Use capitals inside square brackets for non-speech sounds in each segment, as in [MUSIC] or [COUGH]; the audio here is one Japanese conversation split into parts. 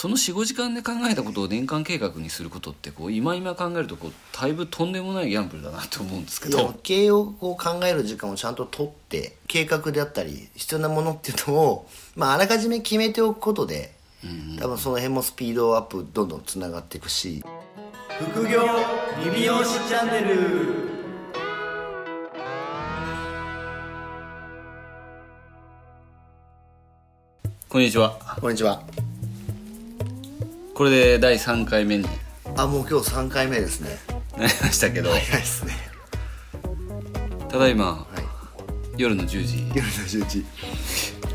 その45時間で考えたことを年間計画にすることってこう今今考えるとこうだいぶとんでもないギャンブルだなと思うんですけど。経営をこう考える時間をちゃんと取って計画であったり必要なものっていうのを、まあ、あらかじめ決めておくことで、多分その辺もスピードアップどんどんつながっていくし。副業リビオシチャンネル。こんにちは。こんにちはこれで第3回目に。あもう今日3回目ですね。なりましたけど。早いですね。ただいまはい。夜の10時。夜の10時。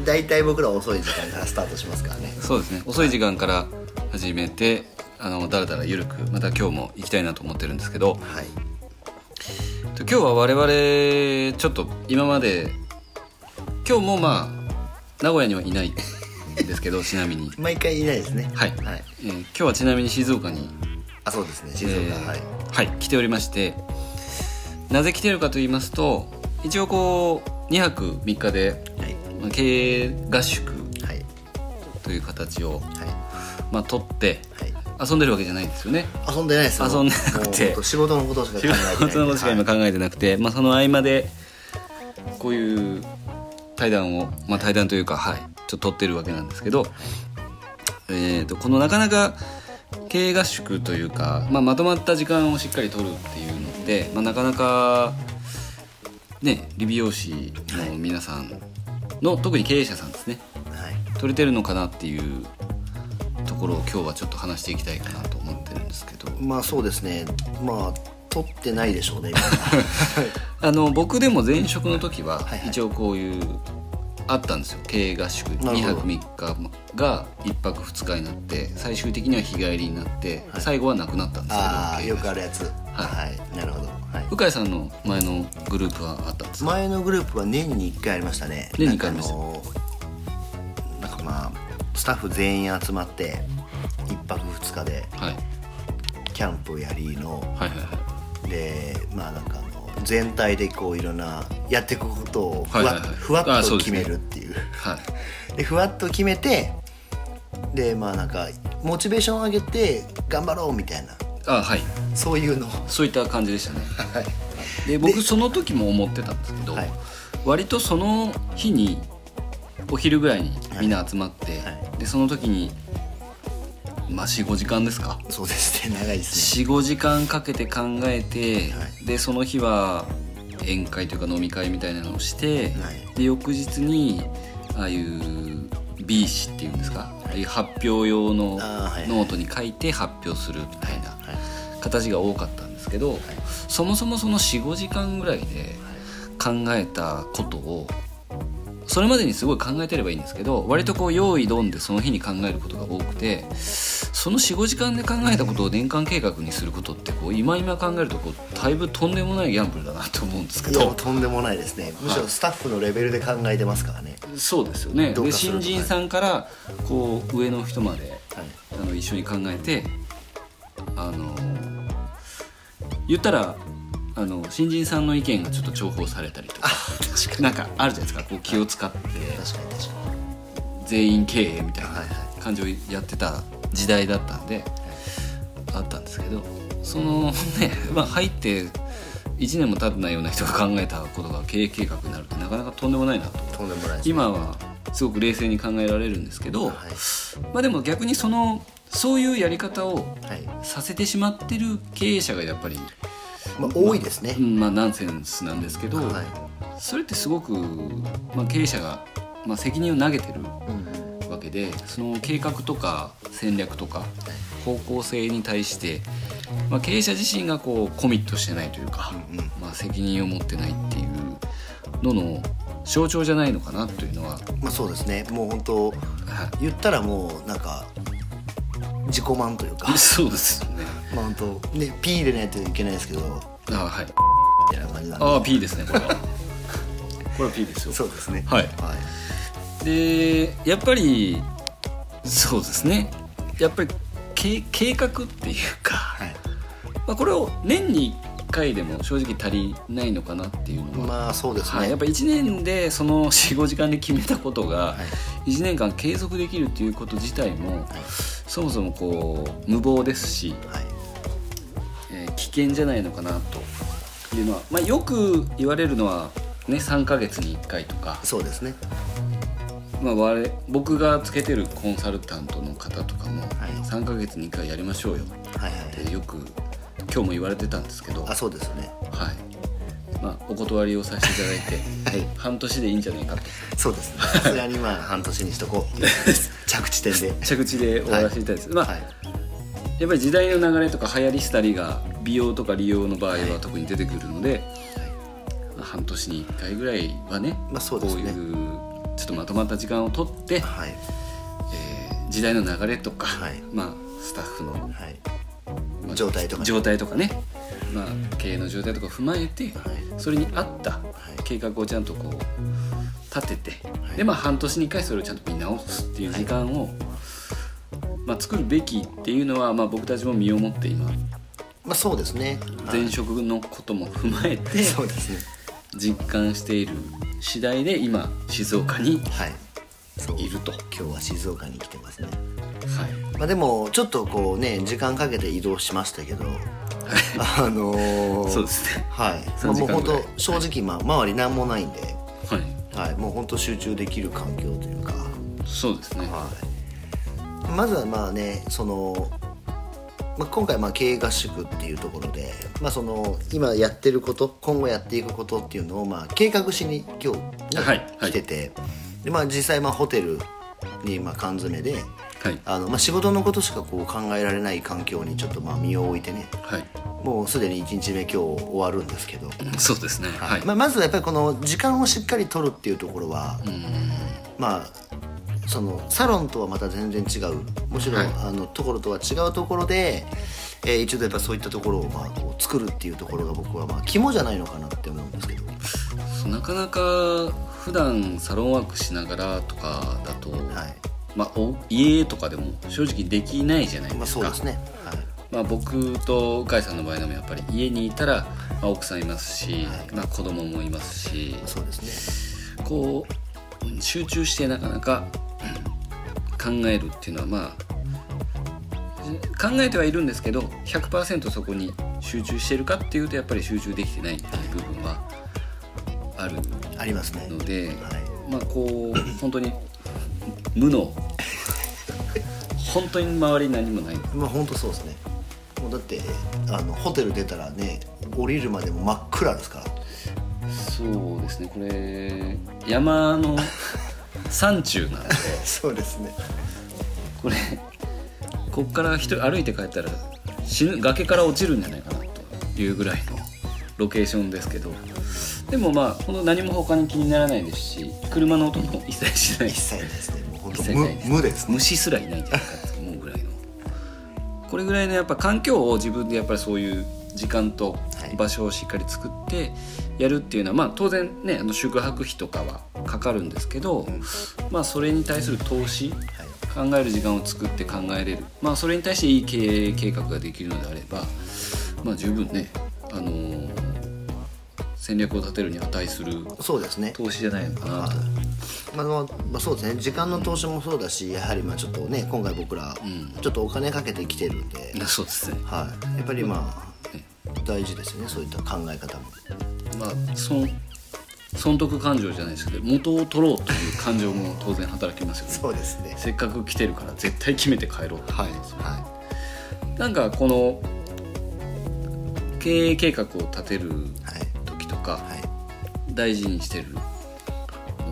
大体僕ら遅い時間からスタートしますからね。そうですね。遅い時間から始めてあのだらだら緩くまた今日も行きたいなと思ってるんですけど。はい。今日は我々ちょっと今まで今日もまあ名古屋にはいない。んですけどちなみに。毎回いないですね。はい、はい、えー今日はちなみに静岡に、あそうですね。静岡、えーはい。はい来ておりまして。なぜ来てるかと言いますと一応こう2泊3日ではい。まあ経営合宿はい。という形を、はい。まあ、取ってはい。遊んでるわけじゃないんですよね。遊んでないです。よ遊んでなくて。仕事のことしか考えてない仕事のことしか今はい考えてなくて、まあ、その合間でこういう対談を、まあ、対談というか、はい、ちょっと撮ってるわけなんですけど、えー、とこのなかなか経営合宿というか、まあ、まとまった時間をしっかり取るっていうのって、まあ、なかなかね理美容師の皆さんの特に経営者さんですね。はい。取れてるのかなっていうところを今日はちょっと話していきたいかなと思ってるんですけど。まあそうですね。まあ取ってないでしょうね今。[LAUGHS] あの僕でも前職の時は一応こういうあったんですよ。経営合宿。2なるほど。泊3日が1泊2日になって最終的には日帰りになって最後はなくなったんですけどああよくあるやつ。はい、なるほど、はい、鵜飼さんの前のグループはあったんですか？前のグループは年に1回ありましたね。年に一回ありました。なんかまあスタッフ全員集まって1泊2日ではい。キャンプやりの。はいはいはい。でまあなんか全体でこういろんなやっていくことをふわ,、はいはいはい。ふわっと決めるっていう。はい。でふわっと決めてでまあなんかモチベーション上げて頑張ろうみたいな。あはい。そういうの。をそういった感じでしたね。はい。で僕その時も思ってたんですけど、はい。割とその日にお昼ぐらいにみんな集まって、はい。でその時にまあ45時間ですか。そうですね長いですね。45時間かけて考えて、はでその日は宴会というか飲み会みたいなのをして、はい。で翌日にああいう B 紙っていうんですか、ああいう発表用のノートに書いて発表するみたいなはい。形が多かったんですけど、そもそもその45時間ぐらいで考えたことをそれまでにすごい考えてればいいんですけど割とこう用意どんでその日に考えることが多くてその45時間で考えたことを年間計画にすることってこう今今考えるとこうだいぶとんでもないギャンブルだなと思うんですけど。とんでもないですね。むしろスタッフのレベルで考えてますからね、そうですよね。で新人さんからこう上の人まではい。あの一緒に考えてあの言ったらあの新人さんの意見がちょっと重宝されたりとか [LAUGHS] 確かなんかあるじゃないですかこう気を使って。に確かに確か全員経営みたいな感じをやってた時代だったんであったんですけどその [LAUGHS] ね、まあ、入って1年も経ってないような人が考えたことが経営計画になるってなかなかとんでもないなと。にとんでもないです今はすごく冷静に考えられるんですけど、はい。まあでも逆にそのそういうやり方をはい。させてしまってる経営者がやっぱり、まあ、多いですね、うんまあ、ナンセンスなんですけど、はい。それってすごく、まあ、経営者が、まあ、責任を投げてるうんわけでその計画とか戦略とか方向性に対して、まあ、経営者自身がこうコミットしてないというか、まあ、責任を持ってないっていうのの象徴じゃないのかなというのは、まあそうですね。もう本当は言ったらもうなんか自己満というか。い、[LAUGHS] そうですよね。まあ本当ね P 入れないといけないですけど。あはい。みたいな感じなんで。ああ P ですねこれは。[LAUGHS] これは P ですよ。そうですね。はい。はい。でやっぱりそうですね。やっぱり計計画っていうか、はい。まあ、これを年に1回でも正直足りないのかなっていうのは、まあそうですね、はい、やっぱ1年でその45時間で決めたことがはい。1年間継続できるっていうこと自体もそもそもこう無謀ですし、はい。えー危険じゃないのかなと。いうのは、まあ、よく言われるのは、ね、3ヶ月に1回とか、そうですね。まあ、我僕がつけてるコンサルタントの方とかも、はい。3ヶ月に1回やりましょうよ。はいはいってよく今日も言われてたんですけど、あそうですね。はい。まあ、お断りをさせていただいて、[LAUGHS] はい。半年でいいんじゃないかと。そうですね。さすがにまあ半年にしとこう [LAUGHS] 着地点で。着地で終わらせていただいて、まあ、はい。やっぱり時代の流れとか流行りしたりが美容とか利用の場合は特に出てくるので、まあ半年に1回ぐらいはね,、まあそうですね。こういうちょっとまとまった時間をとって、はい。えー時代の流れとか、はい。まあ、スタッフの、はい。まあ状態とかね。状態とかね、まあ、経営の状態とかを踏まえて、はい。それに合った計画をちゃんとこう立てて、でまあ半年に1回それをちゃんと見直すっていう時間を、まあ、作るべきっていうのは、まあ、僕たちも身をもって今まあそうですね。はい。前職のことも踏まえてそうですね。実感している次第で今静岡にはい。ると。今日は静岡に来てますね。はい。まあでもちょっとこうね時間かけて移動しましたけどあのーそうですね。はい、まあ、3もう本当正直まあ周り何もないんで、はい。はい、もう本当集中できる環境というか、そうですね。はい、まずはまあねその、まあ、今回まあ経営合宿っていうところで、まあ、その今やってること今後やっていくことっていうのをまあ計画しに今日、ねはいはい。来ててで、まあ、実際まあホテルにまあ缶詰ではい。あの、まあ、仕事のことしかこう考えられない環境にちょっとまあ身を置いてねはい。もうすでに1日目今日終わるんですけど、そうですね。はい、まあ、まずはやっぱりこの時間をしっかり取るっていうところは、まあそのサロンとはまた全然違う。もちろん、はい。あのところとは違うところで、えー一度やっぱそういったところをまあこう作るっていうところが僕はまあ肝じゃないのかなって思うんですけど。なかなか普段サロンワークしながらとかだと、はい。まあ、お家とかでも正直できないじゃないまあですか、そうですね。はい。まあ、僕と向井さんの場合でもやっぱり家にいたら、まあ、奥さんいますし、まあ、子供もいますし。そうですね。こううん集中してなかなかうん考えるっていうのはまあ考えてはいるんですけど100%そこに集中してるかっていうとやっぱり集中できてないっていう部分はあるありますね。ので、はい。まあこう本当に無の [LAUGHS] 本当に周りに何もない。まあ本当そうですね。もうだってあのホテル出たらね降りるまでも真っ暗ですから。そうですね。これ山の山中なんで。そうですね。これこっから一人歩いて帰ったら死ぬ崖から落ちるんじゃないかなというぐらいのロケーションですけど。でもまあほんと何も他に気にならないですし車の音も一切しない。一切ですね。もう本一当切ないです。無無ですね。虫すらいないんじゃないかと思うぐらいの。これぐらいのやっぱ環境を自分でやっぱりそういう時間とはい場所をしっかり作ってやるっていうのは、まあ当然ねあの宿泊費とかはかかるんですけど、まあそれに対する投資、考える時間を作って考えれる。まあそれに対していい経営計画ができるのであればまあ十分ねあのー戦略を立てるに値するそうですね。投資じゃないのかなと。まあまあまあ、そうですね。時間の投資もそうだしやはりまあちょっとね今回僕らちょっとお金かけてきてるんで、そうですね。はい、やっぱりまあ大事ですよね。そういった考え方も。まあ損損得感情じゃないですけど元を取ろうという感情も当然働きますよね。そうですね。せっかく来てるから絶対決めて帰ろうと。はいはなんかこの経営計画を立てる時とかはい。大事にしてるの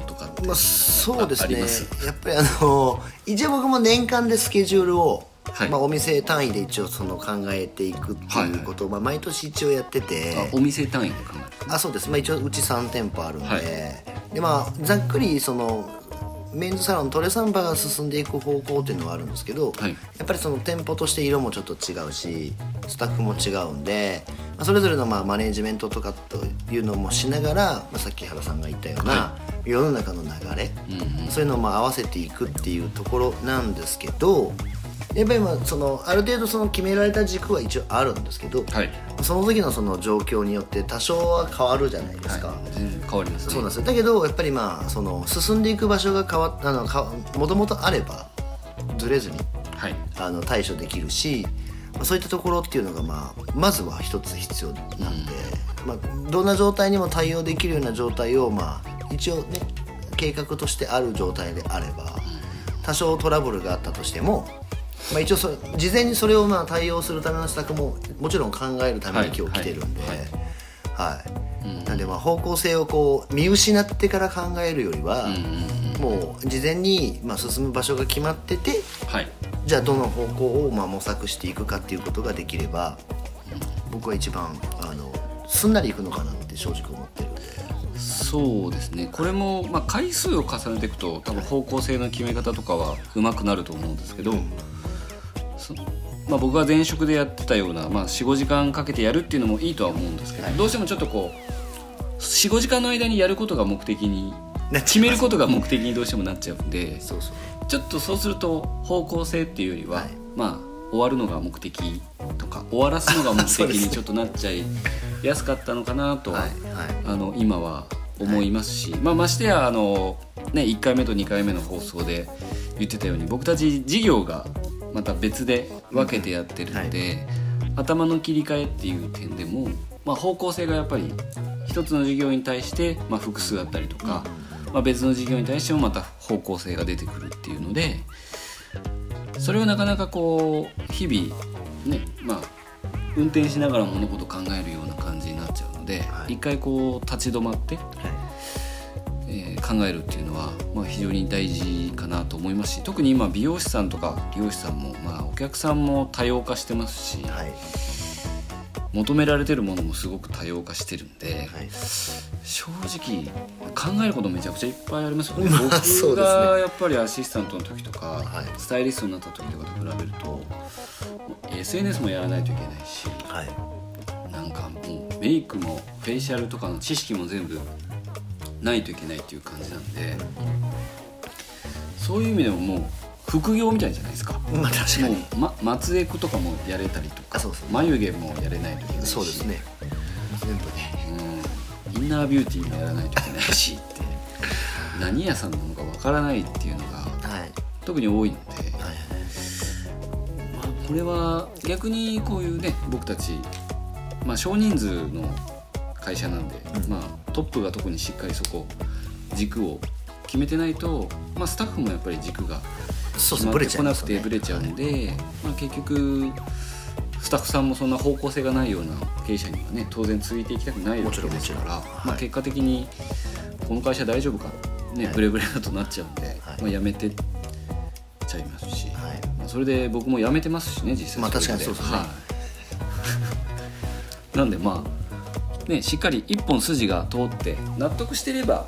とかってまあ、そうですね。[LAUGHS] やっぱりあの一応僕も年間でスケジュールを、はい。まあ、お店単位で一応その考えていくっていうことを、まあ、毎年一応やってて。あお店単位で考えるあそうです、まあ、一応うち3店舗あるんで、はい。でまあざっくりそのメンズサロントレサンバが進んでいく方向っていうのはあるんですけど、はい。やっぱりその店舗として色もちょっと違うしスタッフも違うんで、まあ、それぞれのまあマネージメントとかというのもしながら、まあ、さっき原さんが言ったような、は世の中の流れ、そういうのをまあ合わせていくっていうところなんですけどやっぱりまあそのある程度その決められた軸は一応あるんですけど、はい。その時のその状況によって多少は変わるじゃないですか。はい。全然変わりますね。そうなんですよ。だけどやっぱりまあその進んでいく場所が変わっあのかもともとあればずれずにはい。あの対処できるし、まあ、そういったところっていうのが、まあ、まずは一つ必要なんで、まあ、どんな状態にも対応できるような状態を、まあ、一応ね計画としてある状態であれば多少トラブルがあったとしても、まあ、一応そ事前にそれをまあ対応するための施策ももちろん考えるために今日来てるんで。はいはい。はい。なんでまあ方向性をこう見失ってから考えるよりは、もう事前にまあ進む場所が決まっててはい。じゃあどの方向をまあ模索していくかっていうことができれば僕は一番あのすんなりいくのかなって正直思ってるんで。そうですね。これも、まあ、回数を重ねていくと多分方向性の決め方とかは上手くなると思うんですけど、そまあ、僕が前職でやってたような、まあ、45時間かけてやるっていうのもいいとは思うんですけど、どうしてもちょっとこう45時間の間にやることが目的に決めることが目的にどうしてもなっちゃうんでそうそう。ちょっとそうすると方向性っていうよりは、はい。まあ終わるのが目的とか終わらすのが目的に [LAUGHS] ちょっとなっちゃいやすかったのかなとは、はいはい。あの今は思いますし、まあ、ましてやあの、ね、1回目と2回目の放送で言ってたように僕たち事業がまた別で分けてやってるので、頭の切り替えっていう点でも、まあ、方向性がやっぱり一つの事業に対して、まあ、複数あったりとか、まあ、別の事業に対してもまた方向性が出てくるっていうのでそれをなかなかこう日々ねまあ運転しながら物事考えるような感じになっちゃうので、はい。一回こう立ち止まって、えー考えるっていうのは、まあ、非常に大事かなと思いますし特に今美容師さんとか美容師さんも、まあ、お客さんも多様化してますし、はい。求められてるものもすごく多様化してるんで、はい。正直考えることめちゃくちゃいっぱいありますよね。[LAUGHS] まあ僕がやっぱりアシスタントの時とか、はい。スタイリストになった時とかと比べると SNS もやらないといけないしはい。なんかもうメイクもフェイシャルとかの知識も全部ないといけないっていう感じなんでそういう意味でももう副業みたいじゃないですか。まあ確かに。ま、松江区とかもやれたりとかあそうそう。眉毛もやれないといけないし。そうですね。全部ね。うん。インナービューティーもやらないといけないしって。何屋さんなのかわからないっていうのがはい。特に多いので、はいまあ、これは逆にこういうね僕たち、まあ、少人数の会社なんで、まあ、トップが特にしっかりそこ軸を決めてないと、まあ、スタッフもやっぱり軸が決まってこなくてブレちゃうんで、まあ、結局スタッフさんもそんな方向性がないような経営者にはね当然続いていきたくないわけですから、もちろんもちろん。まあ、はい。結果的にこの会社大丈夫か、ねはいブレブレだとなっちゃうんで、はい。まあ、辞めてっちゃいますし、はい。まあ、それで僕も辞めてますしね実際まあれ確かにそうですね。はい。[LAUGHS] なんでまあねしっかり一本筋が通って納得してれば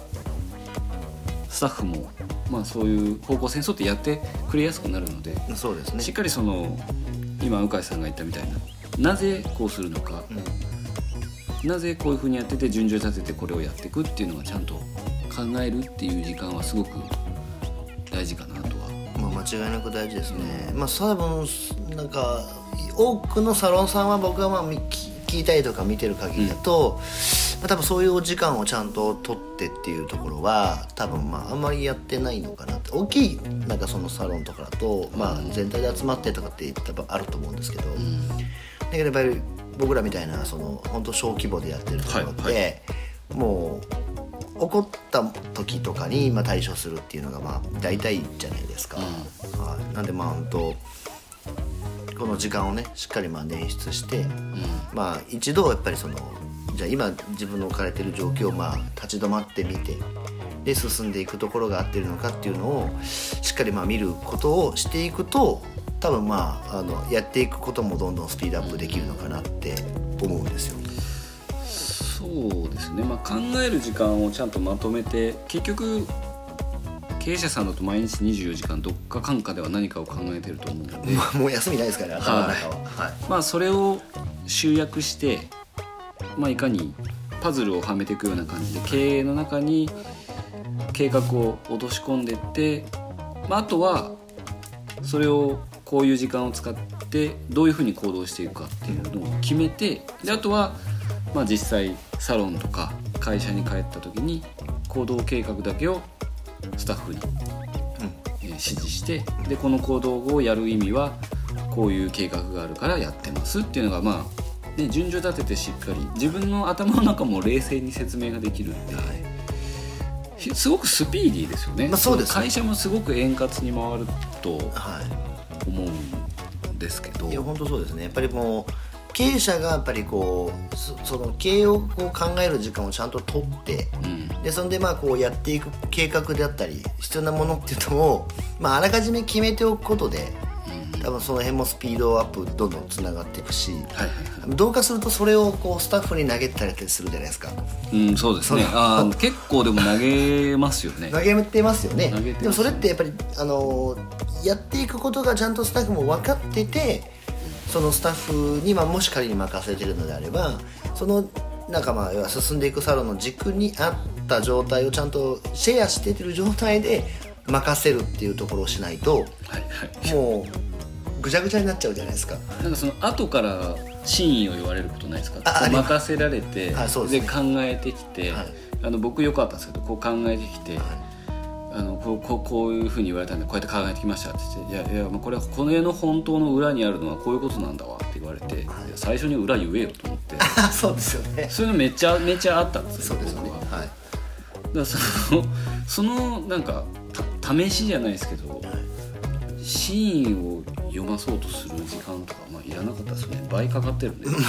スタッフもまあそういう方向性に沿ってやってくれやすくなるので、そうですね。しっかりその今鵜飼さんが言ったみたいななぜこうするのか、なぜこういうふうにやってて順序立ててこれをやっていくっていうのはちゃんと考えるっていう時間はすごく大事かなとは。まあ、間違いなく大事ですね、まあ多分なんか多くのサロンさんは僕がまあみ聞聞いたりとか見てる限りだと、まあ、多分そういうお時間をちゃんと取ってっていうところは多分まああんまりやってないのかなって。大きいなんかそのサロンとかだと、まあ、全体で集まってとかって多分あると思うんですけど、だけどやっぱり僕らみたいなその本当小規模でやってるところって、はい。もう起こった時とかにまあ対処するっていうのがまあ大体じゃないですか、はい、なんでまあ本当この時間をねしっかりまあ捻出して、まあ一度やっぱりそのじゃあ今自分の置かれてる状況をまあ立ち止まってみてで進んでいくところが合ってるのかっていうのをしっかりまあ見ることをしていくと多分まああのやっていくこともどんどんスピードアップできるのかなって思うんですよ。そうですね、まあ、考える時間をちゃんとまとめて結局経営者さんだと毎日24時間どっかかんかでは何かを考えてると思うので、まあもう休みないですから頭の中は。はい。まあそれを集約して、まあ、いかにパズルをはめていくような感じで経営の中に計画を落とし込んでって、まあ、あとはそれをこういう時間を使ってどういうふうに行動していくかっていうのを決めてであとはまあ実際サロンとか会社に帰った時に行動計画だけをスタッフに、えー指示してでこの行動をやる意味はこういう計画があるからやってますっていうのがまあ、ね、順序立ててしっかり自分の頭の中も冷静に説明ができるんで、ひすごくスピーディーですよね、まあそうですね会社もすごく円滑に回るとはい。思うんですけど。いや本当そうですね。やっぱりもう経営者がやっぱりこうそその経営をこう考える時間をちゃんと取ってうんでそんでまあこうやっていく計画であったり必要なものっていうのを、まあ、あらかじめ決めておくことで多分その辺もスピードアップどんどんつながっていくしはいはいはい。どうかするとそれをこうスタッフに投げたりするじゃないですか。うん、そうですね。あー [LAUGHS] 結構でも投げますよね。投げてますよね。投げてますでもそれってやっぱりあのやっていくことがちゃんとスタッフも分かっててそのスタッフに、まあ、もし仮に任せてるのであればそのなんかまあ進んでいくサロンの軸にあった状態をちゃんとシェアしてる状態で任せるっていうところをしないとはいはい。もうぐちゃぐちゃになっちゃうじゃないですか。なんかその後から真意を言われることないですか？任せられて、はいそうで考えてきて、はい。あの僕よくあったんですけどこう考えてきて、あのこうこうこういうふうに言われたんでこうやって考えてきましたって言って「いやいやまあこれはこの絵の本当の裏にあるのはこういうことなんだわ」って言われて、最初に裏言えよと思って。あ [LAUGHS] そうですよね。そういうのめっちゃめっちゃあったんですよそうですよね。僕は。はい。だからその [LAUGHS] そのなんかた試しじゃないですけどシーンを読まそうとする時間とか、まあ、いらなかったですよね。倍かかってるんで。[LAUGHS] 確か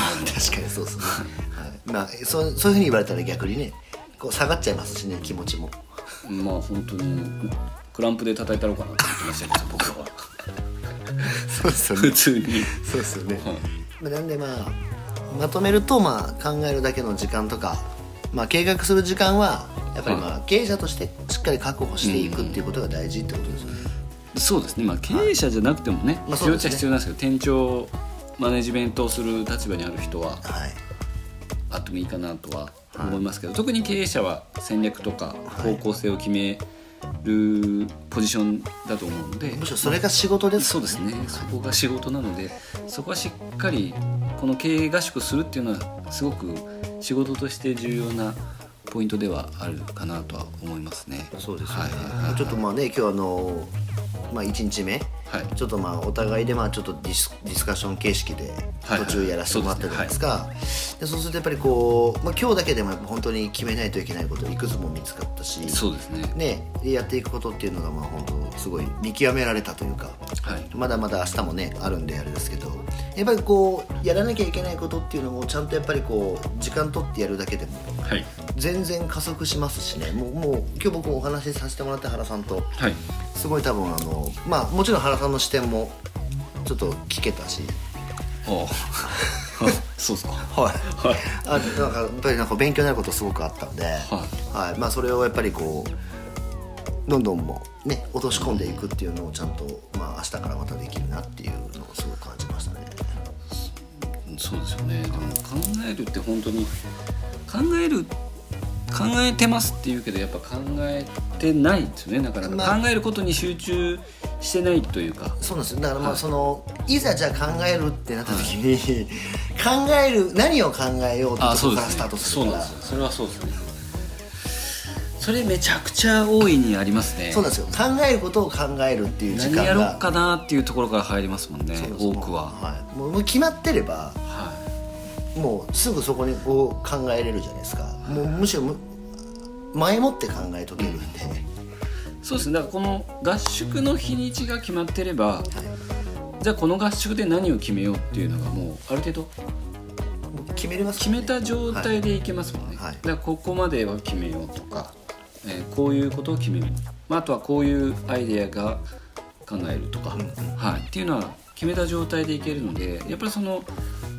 にそうですね、はい、まあそうそういうふうに言われたら逆にねこう下がっちゃいますしね気持ちもまあ本当にクランプで叩いたろうかなと思ってましたけど僕はそうですよ [LAUGHS] 普通に。そうですよね、はい。まあなんでまあまとめるとまあ考えるだけの時間とか、まあ、計画する時間はやっぱりまあ経営者としてしっかり確保していくっていうことが大事ってことですよね、そうですね。まあ経営者じゃなくてもね、まあ必要っちゃ必要なんですけど店長マネジメントをする立場にある人ははい。あってもいいかなとは思いますけど、特に経営者は戦略とか方向性を決めるポジションだと思うので、むしろそれが仕事ですそうですね。そこが仕事なのでそこはしっかりこの経営合宿するっていうのはすごく仕事として重要なポイントではあるかなとは思いますね。そうですよね、はいはいはいちょっとまあね今日あのまあ1日目はいちょっとまあお互いでまあちょっとディスディスカッション形式ではい途中やらせてもらったじゃないですか、でそうするとやっぱりこう、まあ、今日だけでも本当に決めないといけないこといくつも見つかったしそうですね。ね、でやっていくことっていうのがまあ本当すごい見極められたというかはい。まだまだ明日もねあるんであれですけどやっぱりこうやらなきゃいけないことっていうのもちゃんとやっぱりこう時間取ってやるだけでもはい。全然加速しますしねもうもう今日僕もお話しさせてもらった原さんとはい。すごい多分あのまあもちろん原さんの視点もちょっと聞けたし。おう。[LAUGHS] そうですか。はい。あなんかやっぱりなんか勉強になることすごくあったんで、ははい。まあ、それをやっぱりこうどんどんもうね落とし込んでいくっていうのをちゃんと、まあ、明日からまたできるなっていうのをすごく感じましたね。そうですよね。でも考えるって本当に考える考えてますって言うけどやっぱ考えてないですよね。なかなか、まあ考えることに集中してないというか。そうなんですよ。だからまはい。あその、い、ざじゃあ考えるってなった時に、[LAUGHS] 考える何を考えようってとあ、こからスタート。すそうるから。なんですよ。それはそうですね。それめちゃくちゃ大いにありますね。そうなんですよ。考えることを考えるっていう時間が何やろうかなっていうところから入りますもんねそうそう多くは、はい、もう決まってればはもうすぐそこにこう考えれるじゃないですか。もうむしろむ前もって考えとけるんで、い、そうですね。だからこの合宿の日にちが決まってればじゃあこの合宿で何を決めようっていうのがもうある程度決めれます決めた状態でいけますもんね、はい。だからここまでは決めようとか、えーこういうことを決めよう、まあ、あとはこういうアイデアが考えるとか、はい、っていうのは決めた状態でいけるのでやっぱりその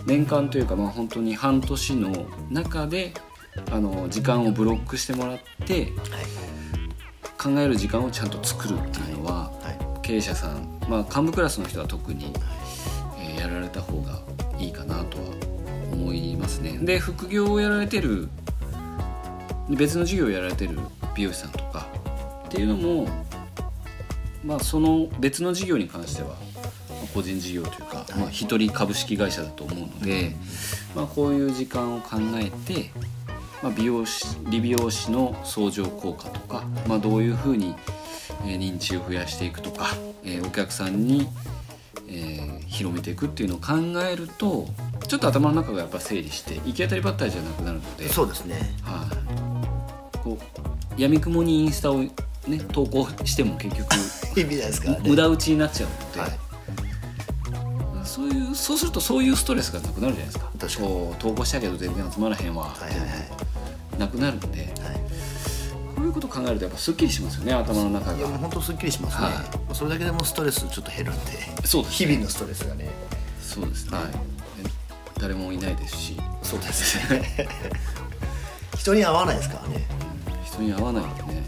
年間というかまあ本当に半年の中であの時間をブロックしてもらって考える時間をちゃんと作るっていうのは、はい。経営者さん、まあ、幹部クラスの人は特に、えーやられた方がいいかなとは思いますね。で副業をやられてる別の事業をやられてる美容師さんとかっていうのも、まあ、その別の事業に関してはまあ個人事業というか、まあ、一人株式会社だと思うので、まあ、こういう時間を考えて、まあ、美容師理美容師の相乗効果とか、まあ、どういうふうにえー認知を増やしていくとか、えーお客さんに、えー広めていくっていうのを考えるとちょっと頭の中がやっぱ整理して行き当たりばったりじゃなくなるのでそうですね。はい、こうやみくもにインスタを、ね、投稿しても結局 [LAUGHS] 意味ないですからね。無駄打ちになっちゃうので、はいそういうそうするとそういうストレスがなくなるじゃないですか。確かに。こう投稿したけど全然集まらへんわ、はいはいはい。なくなるんで。はい。こういうこと考えるとやっぱすっきりしますよね頭の中が。いやもう本当すっきりしますね、はい。それだけでもストレスちょっと減るんで。そうです日々のストレスがね。そうですね、はい。誰もいないですし。そうですね。[LAUGHS] 人に会わないですからね。人に会わないんでね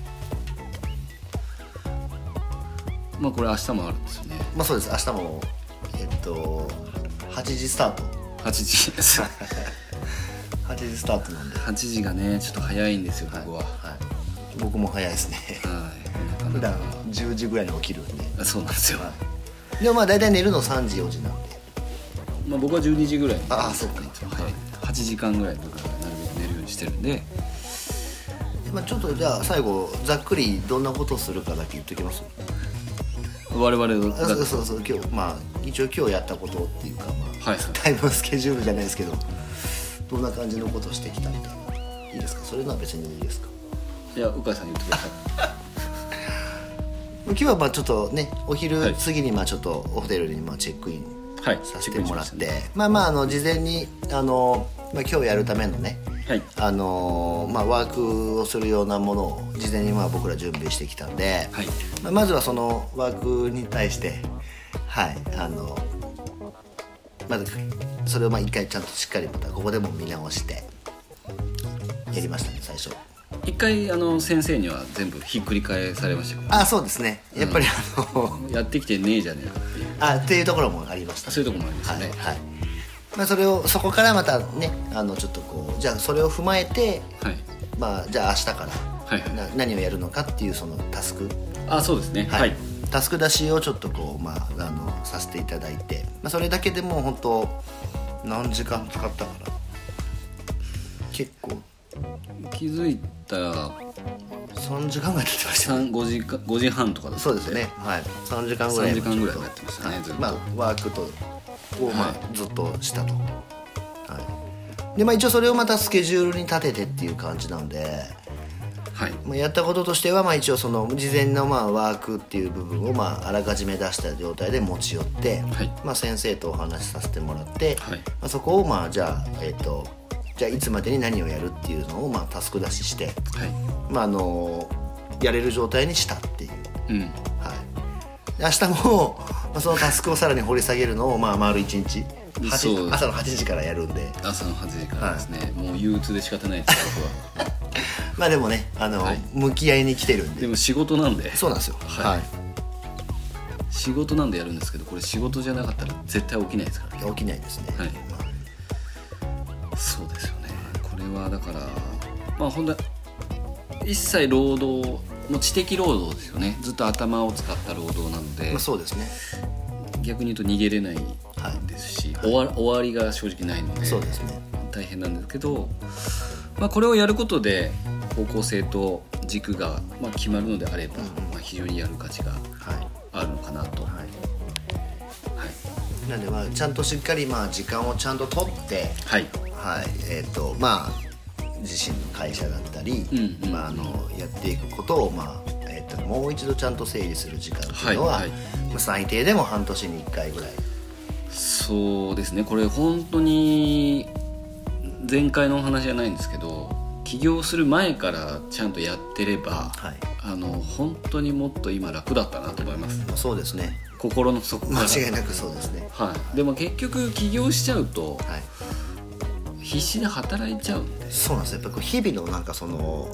まあこれ明日もあるんですよね。まあそうです。明日もと8時スタート。8時です。[LAUGHS] 8時スタートなんで、8時がねちょっと早いんですよ僕は、はい、僕も早いですね。はい、普段なかなか10時ぐらいに起きるんで。あそうなんですよ、でもまあ大体寝るの3時4時なんで。まあ、僕は12時ぐらいにああそうか。いつもはい、8時間ぐらい僕はなるべく寝るようにしてるんで。でまあ、ちょっとじゃあ最後ざっくりどんなことをするかだけ言っておきます我々のあそうそうそう今日まあ一応今日やったことっていうかまあ、はいタイムスケジュールじゃないですけどどんな感じのことをしてきたみたいな。いいですか？それなら別にいいですか？いや鵜飼さん言ってください。[LAUGHS] 今日はまあちょっとねお昼はい過ぎにまあちょっとホテルにまあチェックインはい。させてもらって、チェックインしましまあまああの事前にあの、まあ、今日やるためのねはい。あのまあ、ワークをするようなものを事前にまあ僕ら準備してきたんで、はい。まあ、まずはそのワークに対してはいあのまずそれをまあ一回ちゃんとしっかりまたここでも見直してやりましたね最初。一回あの先生には全部ひっくり返されましたよあそうですね。やっぱりあの、やってきてねえじゃねえかっていう。あっていうところもありましたそういうところもありますよね。はい、はいまあ、それをそこからまたねあのちょっとこうじゃあそれを踏まえてはい。まあじゃあ明日から、はいはい。な何をやるのかっていうそのタスク。あそうですね。はい、はい。タスク出しをちょっとこうまああのさせていただいて、まあ、それだけでもう本当何時間使ったかな。結構。気づいたら3時間ぐらい経ってましたよね。3 5時間5時半とかだったんそうですね。はい。3時間ぐらい3時間ぐらいやってましたねはい。ずっと。まあワークとをまはあずっとしたと、はい、でまあ一応それをまたスケジュールに立ててっていう感じなんで。はい。まあ、やったこととしては、まあ、一応その事前のまあワークっていう部分をまああらかじめ出した状態で持ち寄って、はい。まあ、先生とお話しさせてもらって、はい。まあ、そこをまあじゃあ、えっとじゃあいつまでに何をやるっていうのをまあタスク出しして、はい。まあ、あのやれる状態にしたっていう、うん明日も、[LAUGHS] まあ、そのタスクをさらに掘り下げるのをまあ丸一日。8そう朝の8時からやるんで。朝の8時からですね、もう憂鬱で仕方ないです。[LAUGHS] 僕は。まあでもねあの、はい。向き合いに来てるんで。でも仕事なんで。そうなんですよ。はい。仕事なんでやるんですけどこれ仕事じゃなかったら絶対起きないですから。ね起きないですね、はい。そうですよね。これはだからまあ本当は一切労働もう知的労働ですよね。ずっと頭を使った労働なので、まあ、そうですね。逆に言うと逃げれないですし、終わ終わりが正直ないので。そうですね。大変なんですけど、まあ、これをやることで方向性と軸がまあ決まるのであれば、まあ、非常にやる価値がはい。あるのかなと、はい。はい。なんでまあちゃんとしっかりまあ時間をちゃんと取ってはい。はい。えっ、とまあ自身の会社だったり、まあ、あのやっていくことをまあえー、ともう一度ちゃんと整理する時間っていうのは、はいはい。まあ、最低でも半年に1回ぐらい。そうですね。これ本当に前回のお話じゃないんですけど起業する前からちゃんとやってれば、はい。あの本当にもっと今楽だったなと思います。まあそうですね。心の底から。間違いなくそうですね。はい、でも結局起業しちゃうとはい必死で働いちゃうそうなんですよ。やっぱこう日々のなんかその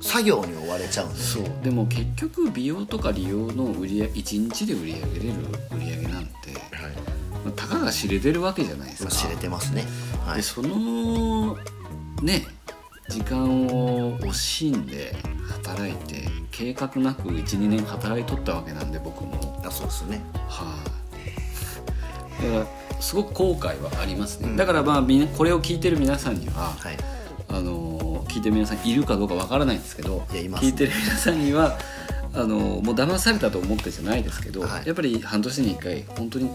作業に追われちゃうんで。すそう。でも結局美容とか利用の売り上げ1日で売り上げれる売り上げなんて、はい。まあたかが知れてるわけじゃないですか、まあ、知れてますね。はい。でそのね時間を惜しんで働いて計画なく12年働いとったわけなんで僕も。あそうですね。はい、だからすごく後悔はありますね、だからまあみんなこれを聞いてる皆さんには、はい。あのー聞いてる皆さんいるかどうかわからないんですけどいやいます聞いてる皆さんにはああのもう騙されたと思ってじゃないですけど、はい。やっぱり半年に1回本当に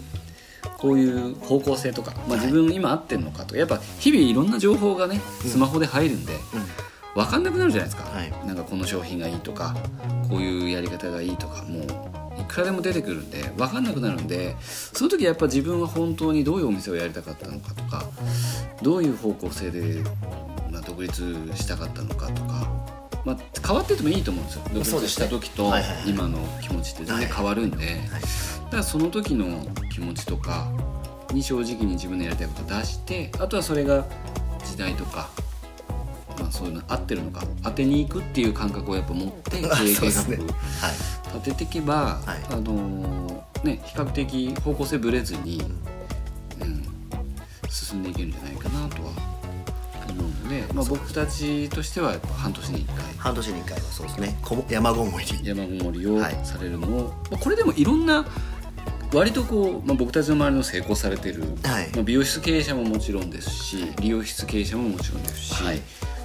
こういう方向性とか、まあ、自分今合ってるのかとかやっぱ日々いろんな情報がねスマホで入るんで、分かんなくなるじゃないですか、はい。なんかこの商品がいいとかこういうやり方がいいとかもういくらでも出てくるんで分かんなくなるんでその時はやっぱ自分は本当にどういうお店をやりたかったのかとかどういう方向性で、まあ、独立したかったのかとか、まあ、変わっててもいいと思うんですよ。独立した時と今の気持ちって全然変わるんで、だからその時の気持ちとかに正直に自分のやりたいことを出してあとはそれが時代とか、まあ、そういうの合ってるのか当てに行くっていう感覚をやっぱ持って [LAUGHS] 経営計画はい立てていけば、はい。あのーね、比較的方向性ぶれずに、うん、進んでいけるんじゃないかなとは思うので、まあ、僕たちとしてはやっぱ半年に1回。半年に1回はそうですね。山ごもり。山ごもりをはいされるのを、まあ、これでもいろんな割とこう、まあ、僕たちの周りの成功されてる、はい。まあ、美容室経営者ももちろんですし理容室経営者ももちろんですし、はい。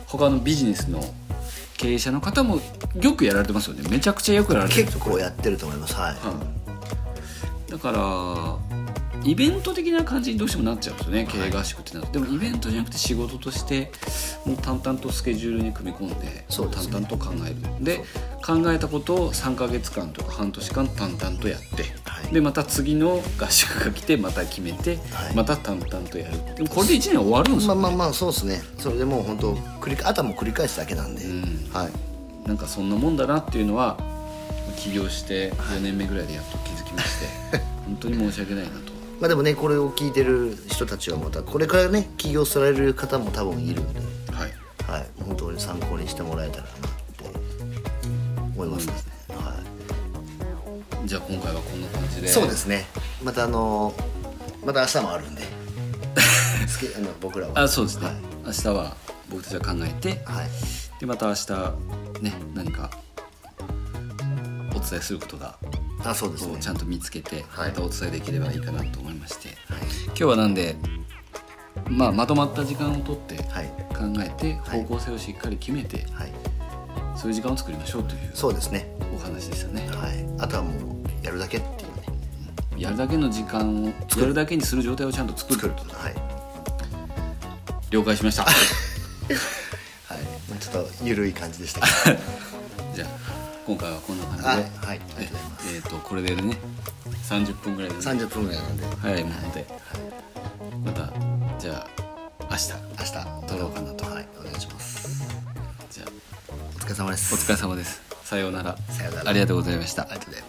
他のビジネスの経営者の方もよくやられてますよね。めちゃくちゃよくやられてる。結構やってると思います。はい。はい、だからイベント的な感じにどうしてもなっちゃうんですよね。経営合宿ってなると、でもイベントじゃなくて仕事としてもう淡々とスケジュールに組み込んでね。淡々と考える。で考えたことを3ヶ月間とか半年間淡々とやって、はい。でまた次の合宿が来てまた決めて、はい。また淡々とやる。でもこれで1年終わるんですよ、ね。まあまあまあそうですね。それでもう本当繰りあとはもう繰り返すだけなんで、ん。はい。なんかそんなもんだなっていうのは起業して4年目ぐらいでやっと気づきまして [LAUGHS] 本当に申し訳ないなと。まあでもねこれを聞いてる人たちはまたこれからね起業される方も多分いるんで。はい。はい。本当に参考にしてもらえたらなって思いますね、はじゃあ今回はこんな感じい、で。そうですね。またあのまた明日もあるんで。[LAUGHS] あの僕らは。あそうですね、はい。明日は僕たちは考えて。はい。でまた明日ね何かお伝えすることがあそうですね。をちゃんと見つけてはい。またお伝えできればいいかなと思いまして、はい。今日はなんで、まあ、まとまった時間をとってはい。考えてはい。方向性をしっかり決めて、はい。そういう時間を作りましょうというそうですね。お話でしたね。はい。あとはもうやるだけっていうね。やるだけの時間をやるだけにする状態をちゃんと作る。作ると。はい。了解しました。[LAUGHS] はい。まあちょっと緩い感じでした [LAUGHS] じゃあ今回はこんな感じで、はいはい。ありがとうございます。えっ、とこれでね30分ぐらいで、ね、30分ぐらいなんで。早いもので、またじゃあ明日。明日。撮ろうかなと。はい。お願いします。じゃあ。お疲れ様です。お疲れ様です。さようなら。さようなら。ありがとうございました。ありがとうございました